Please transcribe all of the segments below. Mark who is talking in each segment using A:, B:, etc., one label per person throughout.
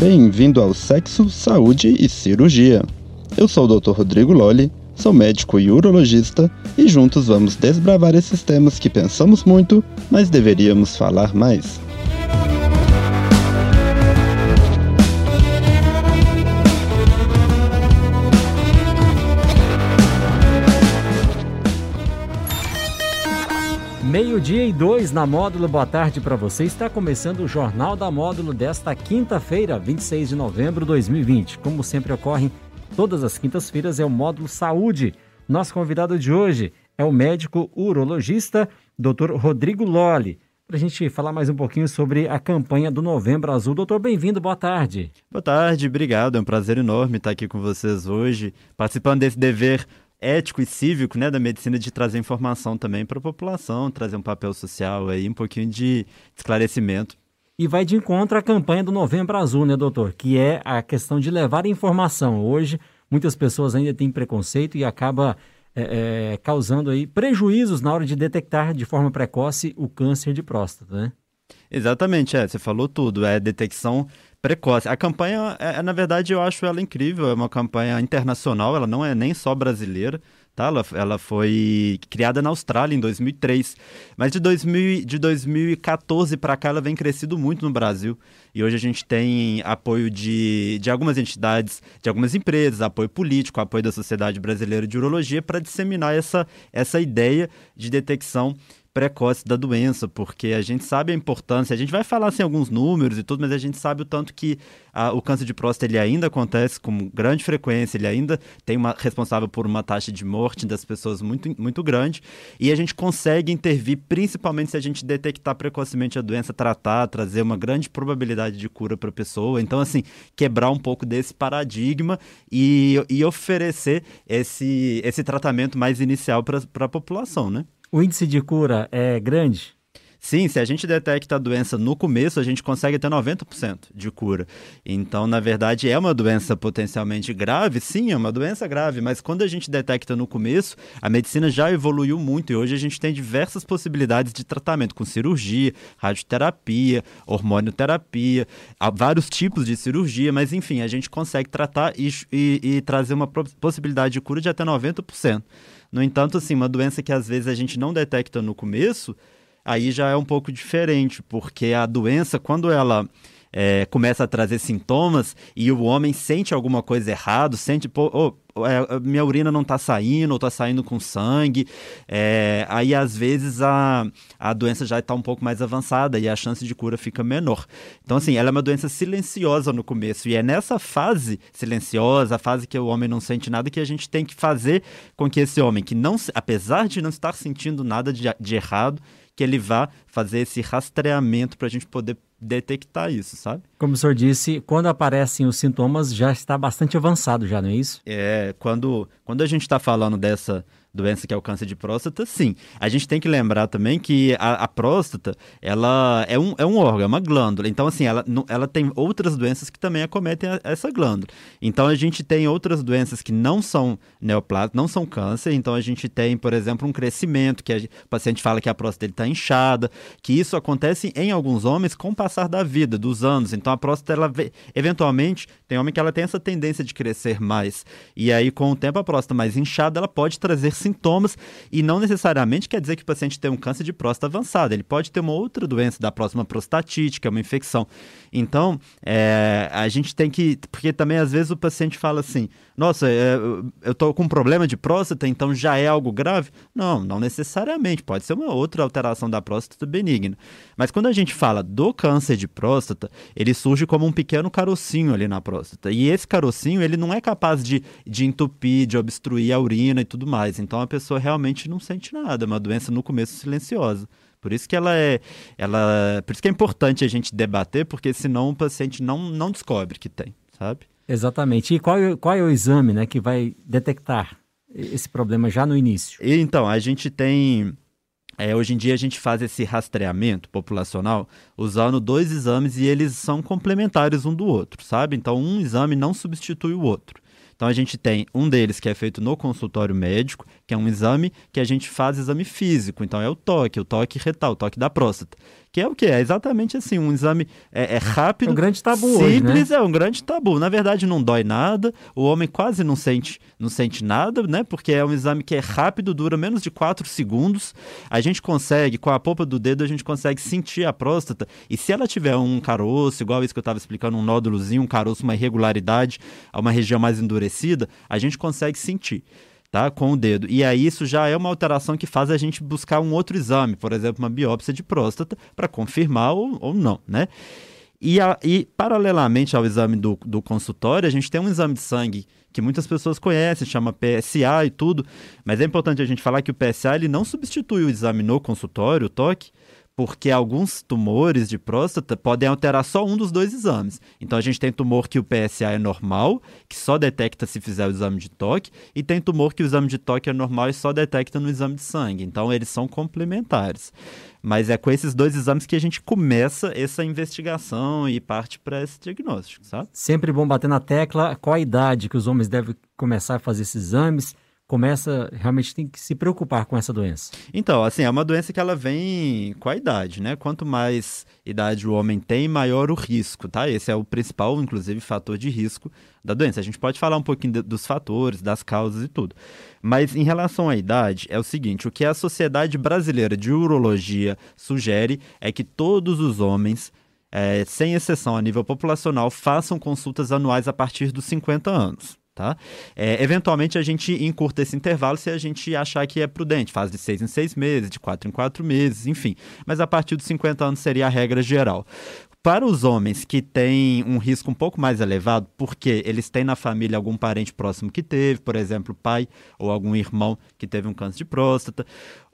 A: Bem-vindo ao Sexo, Saúde e Cirurgia. Eu sou o Dr. Rodrigo Lolli, sou médico e urologista e juntos vamos desbravar esses temas que pensamos muito, mas deveríamos falar mais.
B: Meio-dia e dois na Módulo, boa tarde para você. Está começando o Jornal da Módulo desta quinta-feira, 26 de novembro de 2020. Como sempre ocorre todas as quintas-feiras, é o Módulo Saúde. Nosso convidado de hoje é o médico urologista Dr. Rodrigo Lolli. Para a gente falar mais um pouquinho sobre a campanha do Novembro Azul. Doutor, bem-vindo, boa tarde.
A: Boa tarde, obrigado. É um prazer enorme estar aqui com vocês hoje, participando desse dever ético e cívico né, da medicina de trazer informação também para a população, trazer um papel social aí, um pouquinho de esclarecimento.
B: E vai de encontro à campanha do Novembro Azul, né, doutor? Que é a questão de levar informação. Hoje, muitas pessoas ainda têm preconceito e acaba é, é, causando aí prejuízos na hora de detectar de forma precoce o câncer de próstata, né?
A: Exatamente, é, você falou tudo. É detecção precoce. A campanha, é, é, na verdade, eu acho ela incrível. É uma campanha internacional, ela não é nem só brasileira. Tá? Ela, ela foi criada na Austrália em 2003, mas de, 2000, de 2014 para cá ela vem crescido muito no Brasil. E hoje a gente tem apoio de, de algumas entidades, de algumas empresas, apoio político, apoio da Sociedade Brasileira de Urologia para disseminar essa, essa ideia de detecção precoce da doença, porque a gente sabe a importância, a gente vai falar assim alguns números e tudo, mas a gente sabe o tanto que a, o câncer de próstata ele ainda acontece com grande frequência, ele ainda tem uma responsável por uma taxa de morte das pessoas muito, muito grande, e a gente consegue intervir principalmente se a gente detectar precocemente a doença, tratar, trazer uma grande probabilidade de cura para a pessoa. Então, assim, quebrar um pouco desse paradigma e, e oferecer esse, esse tratamento mais inicial para a população, né?
B: O índice de cura é grande?
A: Sim, se a gente detecta a doença no começo, a gente consegue ter 90% de cura. Então, na verdade, é uma doença potencialmente grave? Sim, é uma doença grave, mas quando a gente detecta no começo, a medicina já evoluiu muito e hoje a gente tem diversas possibilidades de tratamento com cirurgia, radioterapia, hormonioterapia, vários tipos de cirurgia, mas enfim, a gente consegue tratar e, e, e trazer uma possibilidade de cura de até 90%. No entanto, assim, uma doença que às vezes a gente não detecta no começo, aí já é um pouco diferente, porque a doença, quando ela é, começa a trazer sintomas e o homem sente alguma coisa errado, sente, pô, oh, é, minha urina não está saindo, ou está saindo com sangue, é, aí às vezes a, a doença já está um pouco mais avançada e a chance de cura fica menor. Então, assim, ela é uma doença silenciosa no começo, e é nessa fase silenciosa, a fase que o homem não sente nada, que a gente tem que fazer com que esse homem, que não, apesar de não estar sentindo nada de, de errado, que ele vá fazer esse rastreamento para a gente poder detectar isso, sabe?
B: Como o senhor disse, quando aparecem os sintomas já está bastante avançado já, não é isso?
A: É, quando, quando a gente está falando dessa doença que é o câncer de próstata, sim. A gente tem que lembrar também que a, a próstata, ela é um, é um órgão, é uma glândula. Então, assim, ela, ela tem outras doenças que também acometem a, essa glândula. Então, a gente tem outras doenças que não são neoplásicas, não são câncer. Então, a gente tem, por exemplo, um crescimento, que a, o paciente fala que a próstata está inchada, que isso acontece em alguns homens com o passar da vida, dos anos. Então, a próstata, ela, eventualmente, tem homem que ela tem essa tendência de crescer mais. E aí, com o tempo, a próstata mais inchada, ela pode trazer sintomas e não necessariamente quer dizer que o paciente tem um câncer de próstata avançado. Ele pode ter uma outra doença da próxima prostatite, que é uma infecção. Então, é, a gente tem que. Porque também às vezes o paciente fala assim: nossa, é, eu estou com um problema de próstata, então já é algo grave? Não, não necessariamente. Pode ser uma outra alteração da próstata benigna. Mas quando a gente fala do câncer de próstata, ele surge como um pequeno carocinho ali na próstata. E esse carocinho, ele não é capaz de, de entupir, de obstruir a urina e tudo mais. Então a pessoa realmente não sente nada. É uma doença no começo silenciosa. Por isso que ela é, ela, por isso que é importante a gente debater, porque senão o paciente não, não descobre que tem, sabe?
B: Exatamente. E qual, é, qual é o exame, né, que vai detectar esse problema já no início?
A: Então, a gente tem é, hoje em dia a gente faz esse rastreamento populacional usando dois exames e eles são complementares um do outro, sabe? Então um exame não substitui o outro. Então a gente tem um deles que é feito no consultório médico, que é um exame que a gente faz exame físico. Então é o toque, o toque retal, o toque da próstata. Que é o que? É exatamente assim, um exame é, é rápido. É
B: um grande tabu
A: simples,
B: hoje, né?
A: é um grande tabu. Na verdade, não dói nada, o homem quase não sente, não sente nada, né? Porque é um exame que é rápido, dura menos de 4 segundos. A gente consegue, com a polpa do dedo, a gente consegue sentir a próstata. E se ela tiver um caroço, igual isso que eu estava explicando, um nódulozinho, um caroço, uma irregularidade, uma região mais endurecida, a gente consegue sentir tá? Com o dedo. E aí isso já é uma alteração que faz a gente buscar um outro exame, por exemplo, uma biópsia de próstata, para confirmar ou, ou não, né? E, a, e, paralelamente ao exame do, do consultório, a gente tem um exame de sangue que muitas pessoas conhecem, chama PSA e tudo, mas é importante a gente falar que o PSA ele não substitui o exame no consultório, o toque, porque alguns tumores de próstata podem alterar só um dos dois exames. Então a gente tem tumor que o PSA é normal, que só detecta se fizer o exame de toque, e tem tumor que o exame de toque é normal e só detecta no exame de sangue. Então eles são complementares. Mas é com esses dois exames que a gente começa essa investigação e parte para esse diagnóstico, sabe?
B: Sempre bom bater na tecla qual a idade que os homens devem começar a fazer esses exames começa realmente tem que se preocupar com essa doença?
A: Então, assim, é uma doença que ela vem com a idade, né? Quanto mais idade o homem tem, maior o risco, tá? Esse é o principal, inclusive, fator de risco da doença. A gente pode falar um pouquinho de, dos fatores, das causas e tudo. Mas em relação à idade, é o seguinte: o que a Sociedade Brasileira de Urologia sugere é que todos os homens é, sem exceção a nível populacional, façam consultas anuais a partir dos 50 anos. Tá? É, eventualmente a gente encurta esse intervalo se a gente achar que é prudente, faz de seis em seis meses, de quatro em quatro meses, enfim. Mas a partir dos 50 anos seria a regra geral. Para os homens que têm um risco um pouco mais elevado, porque eles têm na família algum parente próximo que teve, por exemplo, pai ou algum irmão que teve um câncer de próstata,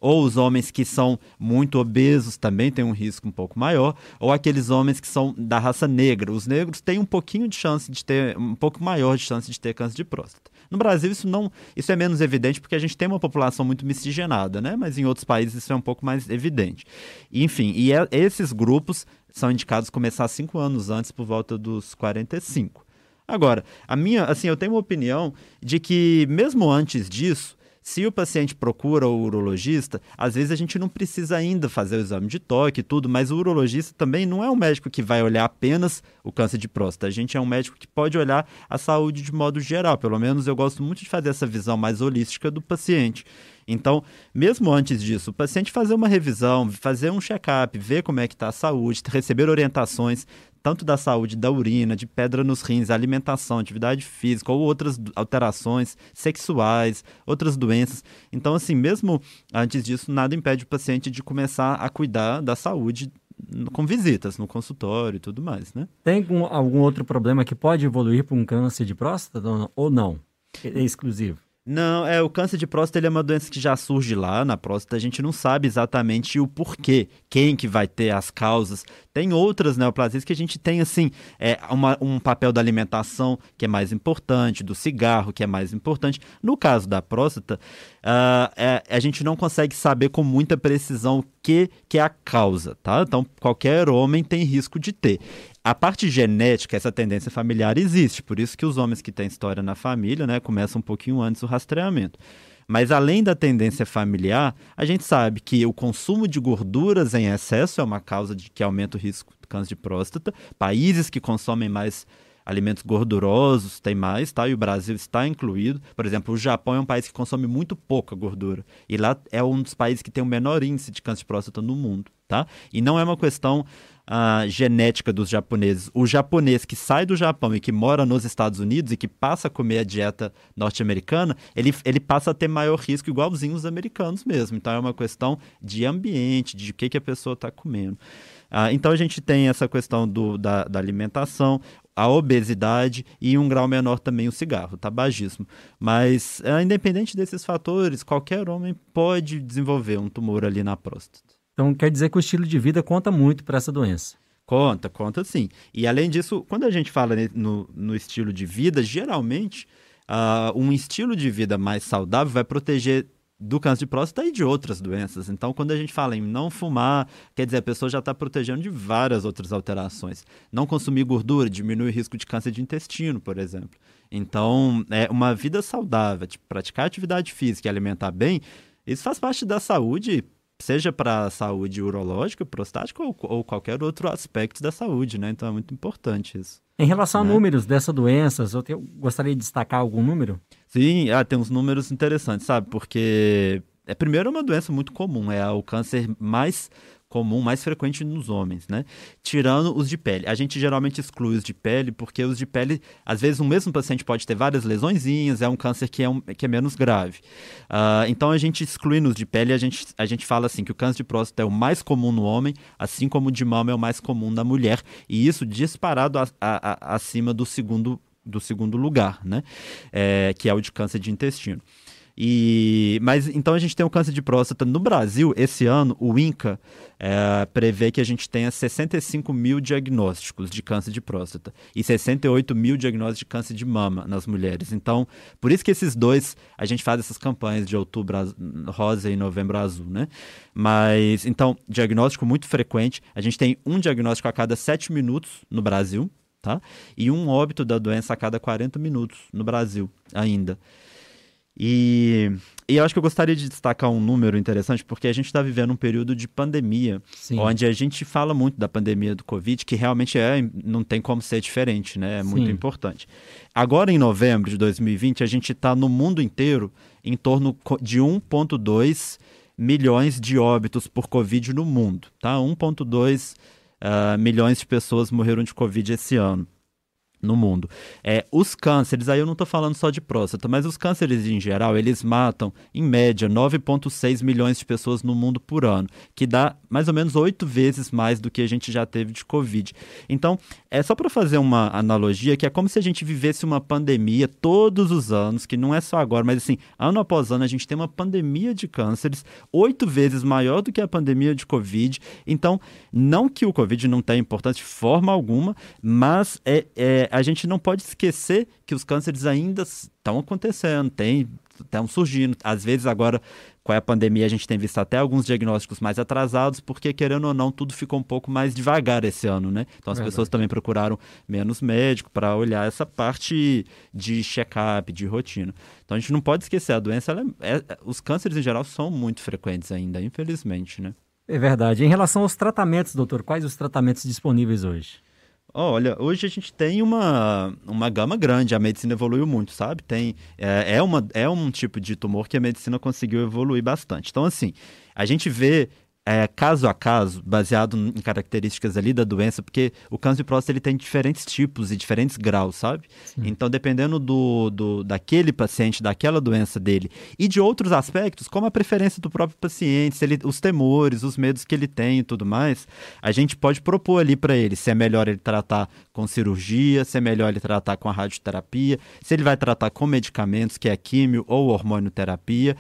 A: ou os homens que são muito obesos também têm um risco um pouco maior, ou aqueles homens que são da raça negra. Os negros têm um pouquinho de chance de ter, um pouco maior de chance de ter câncer de próstata. No Brasil isso não, isso é menos evidente porque a gente tem uma população muito miscigenada, né? Mas em outros países isso é um pouco mais evidente. Enfim, e é, esses grupos são indicados começar cinco anos antes, por volta dos 45. Agora, a minha, assim, eu tenho uma opinião de que mesmo antes disso, se o paciente procura o urologista, às vezes a gente não precisa ainda fazer o exame de toque e tudo, mas o urologista também não é um médico que vai olhar apenas o câncer de próstata. A gente é um médico que pode olhar a saúde de modo geral. Pelo menos eu gosto muito de fazer essa visão mais holística do paciente. Então, mesmo antes disso, o paciente fazer uma revisão, fazer um check-up, ver como é que está a saúde, receber orientações, tanto da saúde da urina, de pedra nos rins, alimentação, atividade física ou outras alterações sexuais, outras doenças. Então, assim, mesmo antes disso, nada impede o paciente de começar a cuidar da saúde com visitas no consultório e tudo mais, né?
B: Tem algum outro problema que pode evoluir para um câncer de próstata ou não? É exclusivo?
A: Não, é o câncer de próstata ele é uma doença que já surge lá na próstata. A gente não sabe exatamente o porquê, quem que vai ter as causas. Tem outras neoplasias que a gente tem assim, é uma, um papel da alimentação que é mais importante, do cigarro que é mais importante. No caso da próstata, uh, é, a gente não consegue saber com muita precisão o que, que é a causa, tá? Então qualquer homem tem risco de ter. A parte genética, essa tendência familiar existe, por isso que os homens que têm história na família, né, começam um pouquinho antes o rastreamento. Mas além da tendência familiar, a gente sabe que o consumo de gorduras em excesso é uma causa de que aumenta o risco de câncer de próstata. Países que consomem mais alimentos gordurosos têm mais, tá? E o Brasil está incluído. Por exemplo, o Japão é um país que consome muito pouca gordura. E lá é um dos países que tem o menor índice de câncer de próstata no mundo, tá? E não é uma questão a genética dos japoneses. O japonês que sai do Japão e que mora nos Estados Unidos e que passa a comer a dieta norte-americana, ele, ele passa a ter maior risco, igualzinho os americanos mesmo. Então é uma questão de ambiente, de o que, que a pessoa está comendo. Ah, então a gente tem essa questão do, da, da alimentação, a obesidade e, um grau menor, também o cigarro, o tabagismo. Mas, ah, independente desses fatores, qualquer homem pode desenvolver um tumor ali na próstata.
B: Então quer dizer que o estilo de vida conta muito para essa doença.
A: Conta, conta sim. E além disso, quando a gente fala no, no estilo de vida, geralmente uh, um estilo de vida mais saudável vai proteger do câncer de próstata e de outras doenças. Então, quando a gente fala em não fumar, quer dizer, a pessoa já está protegendo de várias outras alterações. Não consumir gordura diminui o risco de câncer de intestino, por exemplo. Então, é uma vida saudável, praticar atividade física e alimentar bem, isso faz parte da saúde, seja para a saúde urológica, prostática ou, ou, qualquer outro aspecto da saúde, né? Então é muito importante isso.
B: Em relação né? a números dessas doenças, eu, eu gostaria de destacar algum número?
A: Sim, ah, tem uns números interessantes, sabe? Porque é primeiro uma doença muito comum, é o câncer mais comum, mais frequente nos homens, né? Tirando os de pele. A gente geralmente exclui os de pele porque os de pele, às vezes, um mesmo paciente pode ter várias lesõezinhas, é um câncer que é, um, que é menos grave. Uh, então, a gente exclui nos de pele, a gente, a gente fala assim que o câncer de próstata é o mais comum no homem, assim como o de mama é o mais comum na mulher, e isso disparado a, a, a, acima do segundo, do segundo lugar, né? É, que é o de câncer de intestino. E, mas então a gente tem o câncer de próstata no Brasil. Esse ano, o INCA é, prevê que a gente tenha 65 mil diagnósticos de câncer de próstata e 68 mil diagnósticos de câncer de mama nas mulheres. Então, por isso que esses dois, a gente faz essas campanhas de outubro rosa e novembro azul, né? Mas, então, diagnóstico muito frequente. A gente tem um diagnóstico a cada 7 minutos no Brasil, tá? E um óbito da doença a cada 40 minutos no Brasil ainda. E, e eu acho que eu gostaria de destacar um número interessante, porque a gente está vivendo um período de pandemia, Sim. onde a gente fala muito da pandemia do Covid, que realmente é, não tem como ser diferente, né? É Sim. muito importante. Agora, em novembro de 2020, a gente está no mundo inteiro em torno de 1,2 milhões de óbitos por Covid no mundo, tá? 1,2 uh, ah, milhões de pessoas morreram de Covid esse ano no mundo. É, os cânceres, aí eu não estou falando só de próstata, mas os cânceres em geral, eles matam, em média, 9,6 milhões de pessoas no mundo por ano, que dá mais ou menos oito vezes mais do que a gente já teve de Covid. Então, é só para fazer uma analogia, que é como se a gente vivesse uma pandemia todos os anos, que não é só agora, mas assim, ano após ano, a gente tem uma pandemia de cânceres oito vezes maior do que a pandemia de Covid. Então, não que o Covid não tenha importância de forma alguma, mas é, é a gente não pode esquecer que os cânceres ainda estão acontecendo, tem, estão surgindo. Às vezes, agora, com a pandemia, a gente tem visto até alguns diagnósticos mais atrasados, porque, querendo ou não, tudo ficou um pouco mais devagar esse ano, né? Então, as Verdade. pessoas também procuraram menos médico para olhar essa parte de check-up, de rotina. Então, a gente não pode esquecer, a doença, é, é, os cânceres em geral são muito frequentes ainda, infelizmente, né?
B: É verdade. Em relação aos tratamentos, doutor, quais os tratamentos disponíveis hoje?
A: Olha, hoje a gente tem uma, uma gama grande, a medicina evoluiu muito, sabe? Tem, é, é, uma, é um tipo de tumor que a medicina conseguiu evoluir bastante. Então, assim, a gente vê é, caso a caso, baseado em características ali da doença, porque o câncer de próstata ele tem diferentes tipos e diferentes graus, sabe? Sim. Então, dependendo do, do, daquele paciente, daquela doença dele e de outros aspectos, como a preferência do próprio paciente, ele, os temores, os medos que ele tem e tudo mais, a gente pode propor ali para ele se é melhor ele tratar com cirurgia, se é melhor ele tratar com a radioterapia, se ele vai tratar com medicamentos, que é químio ou hormonioterapia,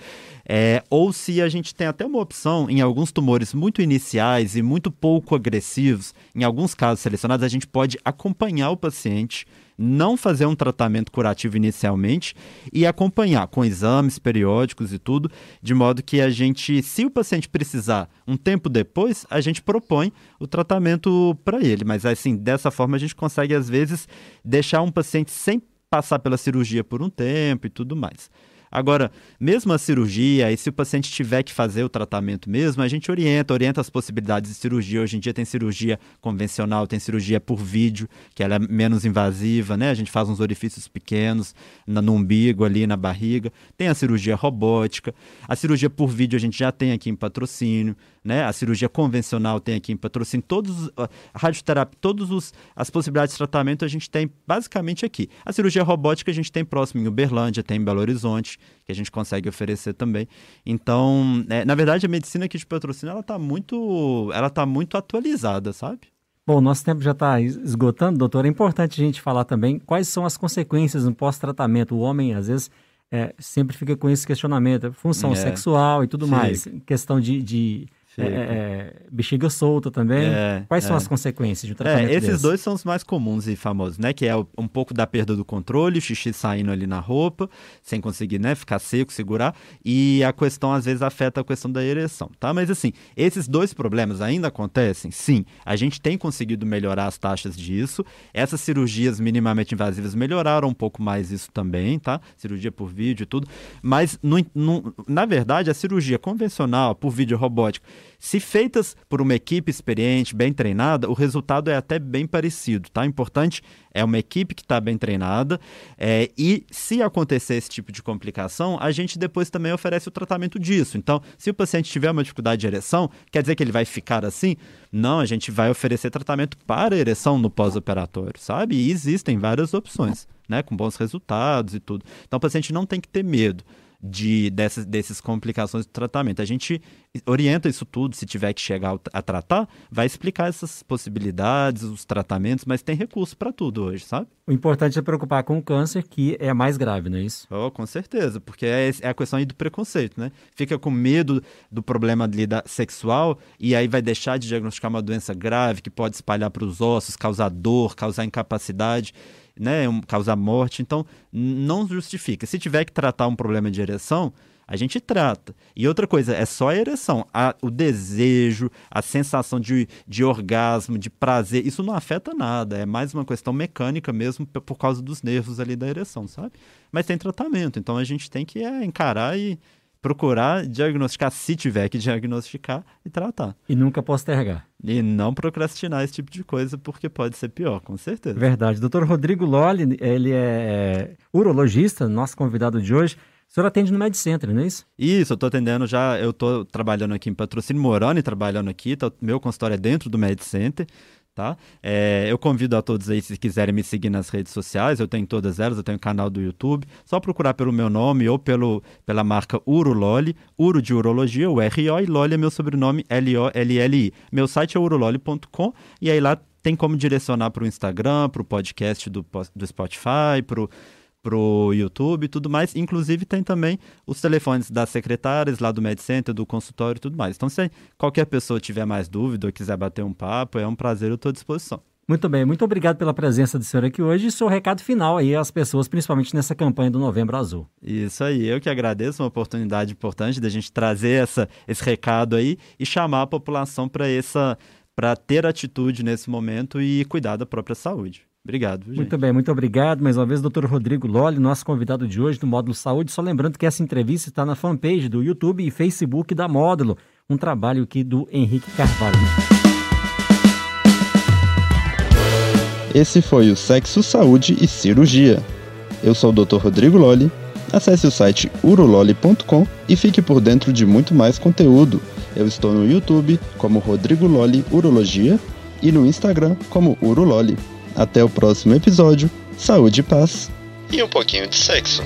A: é, ou se a gente tem até uma opção em alguns tumores tumores muito iniciais e muito pouco agressivos, em alguns casos selecionados, a gente pode acompanhar o paciente, não fazer um tratamento curativo inicialmente e acompanhar com exames periódicos e tudo, de modo que a gente, se o paciente precisar um tempo depois, a gente propõe o tratamento para ele. Mas assim, dessa forma a gente consegue às vezes deixar um paciente sem passar pela cirurgia por um tempo e tudo mais. Agora, mesmo a cirurgia, e se o paciente tiver que fazer o tratamento mesmo, a gente orienta, orienta as possibilidades de cirurgia. Hoje em dia tem cirurgia convencional, tem cirurgia por vídeo, que ela é menos invasiva, né? A gente faz uns orifícios pequenos no umbigo ali, na barriga. Tem a cirurgia robótica. A cirurgia por vídeo a gente já tem aqui em patrocínio né? A cirurgia convencional tem aqui em patrocínio, todos, a radioterapia, todas as possibilidades de tratamento a gente tem basicamente aqui. A cirurgia robótica a gente tem próximo em Uberlândia, tem em Belo Horizonte, que a gente consegue oferecer também. Então, é, na verdade, a medicina aqui de patrocínio, ela está muito, ela tá muito atualizada, sabe?
B: Bom, nosso tempo já está esgotando, doutor. É importante a gente falar também quais são as consequências no pós-tratamento. O homem, às vezes, é, sempre fica com esse questionamento, função é, sexual e tudo mais, questão de, de é, é, bexiga solta também. É, Quais é. são as consequências de um tratamento
A: é, Esses
B: desse?
A: dois são os mais comuns e famosos, né? Que é um pouco da perda do controle, o xixi saindo ali na roupa, sem conseguir, né, ficar seco, segurar, e a questão às vezes afeta a questão da ereção, tá? Mas assim, esses dois problemas ainda acontecem? Sim, a gente tem conseguido melhorar as taxas disso. Essas cirurgias minimamente invasivas melhoraram um pouco mais isso também, tá? Cirurgia por vídeo e tudo. Mas, no, no, na verdade, a cirurgia convencional, por vídeo robótico, se feitas por uma equipe experiente, bem treinada, o resultado é até bem parecido, tá? Importante é uma equipe que está bem treinada é, e se acontecer esse tipo de complicação, a gente depois também oferece o tratamento disso. Então, se o paciente tiver uma dificuldade de ereção, quer dizer que ele vai ficar assim? Não, a gente vai oferecer tratamento para ereção no pós-operatório, sabe? E existem várias opções, né? Com bons resultados e tudo. Então, o paciente não tem que ter medo de dessas, dessas complicações do tratamento. A gente orienta isso tudo, se tiver que chegar a tratar, vai explicar essas possibilidades, os tratamentos, mas tem recurso para tudo hoje, sabe?
B: O importante é preocupar com o câncer, que é mais grave, não é isso?
A: Oh, com certeza, porque é, é a questão aí do preconceito, né? Fica com medo do problema ali da, sexual e aí vai deixar de diagnosticar uma doença grave que pode espalhar para os ossos, causar dor, causar incapacidade né, causar morte. Então, não justifica. Se tiver que tratar um problema de ereção, a gente trata. E outra coisa, é só a ereção. A, o desejo, a sensação de, de orgasmo, de prazer, isso não afeta nada. É mais uma questão mecânica mesmo por causa dos nervos ali da ereção, sabe? Mas tem tratamento. Então a gente tem que é, encarar e procurar diagnosticar, se tiver que diagnosticar e tratar.
B: E nunca postergar.
A: E não procrastinar esse tipo de coisa, porque pode ser pior, com certeza.
B: Verdade. Doutor Rodrigo Lolli, ele é urologista, nosso convidado de hoje. O senhor atende no MedCenter, não é isso?
A: Isso, eu estou atendendo já, eu estou trabalhando aqui em patrocínio, morando e trabalhando aqui, tá, meu consultório é dentro do MedCenter tá? É, eu convido a todos aí, se quiserem me seguir nas redes sociais, eu tenho todas elas, eu tenho um canal do YouTube, só procurar pelo meu nome ou pelo, pela marca Urololi, Uro de Urologia, o R-O, e Loli é meu sobrenome, L-O-L-L-I. Meu site é urololi.com e aí lá tem como direcionar para o Instagram, para o podcast do, do Spotify, para pro YouTube e tudo mais. Inclusive tem também os telefones das secretárias lá do MedCenter, do consultório e tudo mais. Então, se qualquer pessoa tiver mais dúvida ou quiser bater um papo, é um prazer, eu estou à disposição.
B: Muito bem, muito obrigado pela presença do senhor aqui hoje e seu recado final aí às pessoas, principalmente nessa campanha do Novembro Azul.
A: Isso aí, eu que agradeço, uma oportunidade importante da gente trazer essa, esse recado aí e chamar a população para essa para ter atitude nesse momento e cuidar da própria saúde. Obrigado. Gente.
B: Muito bem, muito obrigado. Mais uma vez, doutor Rodrigo Lolli, nosso convidado de hoje do Módulo Saúde. Só lembrando que essa entrevista está na fanpage do YouTube e Facebook da Módulo. Um trabalho aqui do Henrique Carvalho.
C: Esse foi o Sexo, Saúde e Cirurgia. Eu sou o Dr. Rodrigo Lolli. Acesse o site urololi.com e fique por dentro de muito mais conteúdo. Eu estou no YouTube como Rodrigo Lolli Urologia e no Instagram como Urololi. Até o próximo episódio. Saúde e paz.
D: E um pouquinho de sexo.